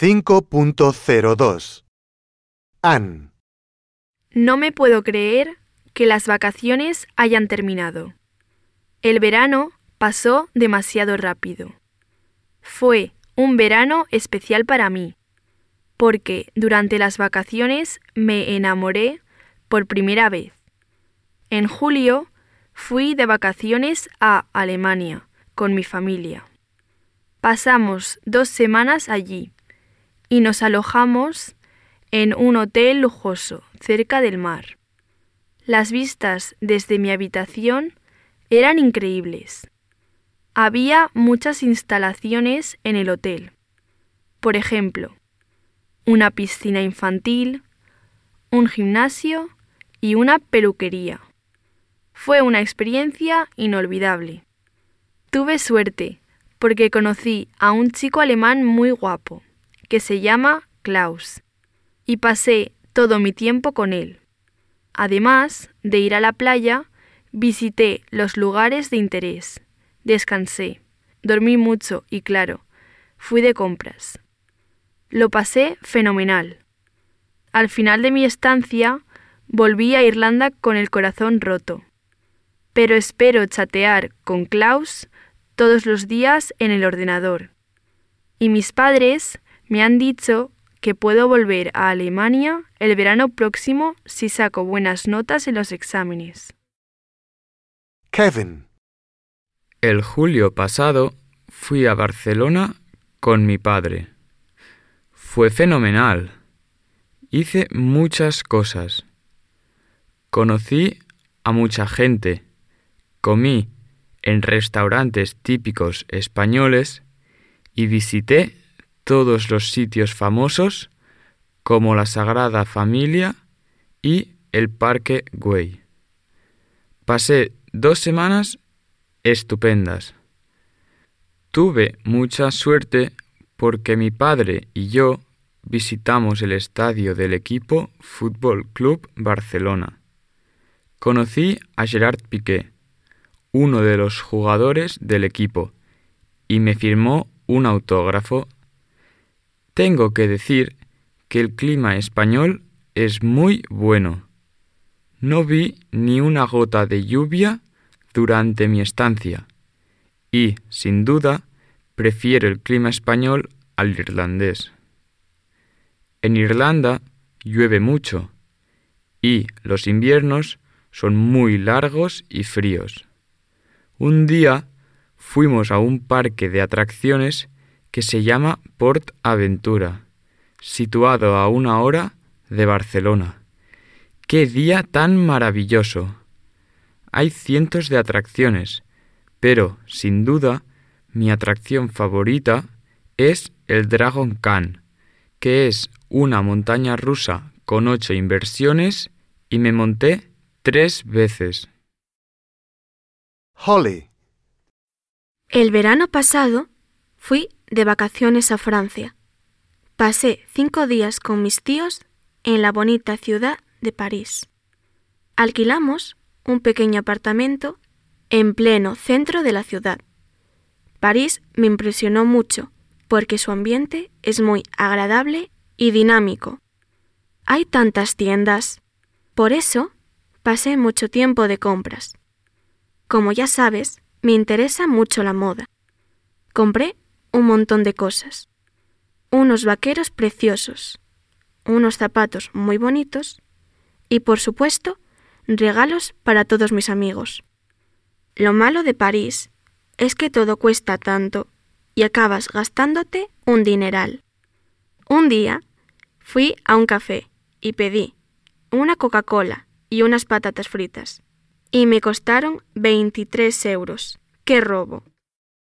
5.02 Ann, No me puedo creer que las vacaciones hayan terminado. El verano pasó demasiado rápido. Fue un verano especial para mí, porque durante las vacaciones me enamoré por primera vez. En julio fui de vacaciones a Alemania con mi familia. Pasamos dos semanas allí y nos alojamos en un hotel lujoso cerca del mar. Las vistas desde mi habitación eran increíbles. Había muchas instalaciones en el hotel. Por ejemplo, una piscina infantil, un gimnasio y una peluquería. Fue una experiencia inolvidable. Tuve suerte porque conocí a un chico alemán muy guapo, que se llama Klaus, y pasé todo mi tiempo con él. Además de ir a la playa, visité los lugares de interés, descansé, dormí mucho y claro, fui de compras. Lo pasé fenomenal. Al final de mi estancia, volví a Irlanda con el corazón roto. Pero espero chatear con Klaus todos los días en el ordenador. Y mis padres me han dicho que puedo volver a Alemania el verano próximo si saco buenas notas en los exámenes. Kevin, El julio pasado fui a Barcelona con mi padre. Fue fenomenal. Hice muchas cosas. Conocí a mucha gente. Comí en restaurantes típicos españoles y visité todos los sitios famosos como la Sagrada Familia y el Parque Güell. Pasé dos semanas estupendas. Tuve mucha suerte porque mi padre y yo visitamos el estadio del equipo Fútbol Club Barcelona. Conocí a Gerard Piqué, uno de los jugadores del equipo, y me firmó un autógrafo. Tengo que decir que el clima español es muy bueno. No vi ni una gota de lluvia durante mi estancia y, sin duda, prefiero el clima español al irlandés. En Irlanda llueve mucho y los inviernos son muy largos y fríos. Un día fuimos a un parque de atracciones que se llama Port Aventura, situado a una hora de Barcelona. ¡Qué día tan maravilloso! Hay cientos de atracciones, pero, sin duda, mi atracción favorita es el Dragon Khan, que es una montaña rusa con ocho inversiones y me monté tres veces. Holly, El verano pasado fui de vacaciones a Francia. Pasé cinco días con mis tíos en la bonita ciudad de París. Alquilamos un pequeño apartamento en pleno centro de la ciudad. París me impresionó mucho porque su ambiente es muy agradable y dinámico. Hay tantas tiendas. Por eso pasé mucho tiempo de compras. Como ya sabes, me interesa mucho la moda. Compré un montón de cosas. Unos vaqueros preciosos, unos zapatos muy bonitos y, por supuesto, regalos para todos mis amigos. Lo malo de París es que todo cuesta tanto y acabas gastándote un dineral. Un día fui a un café y pedí una Coca-Cola y unas patatas fritas y me costaron 23 euros. ¡Qué robo!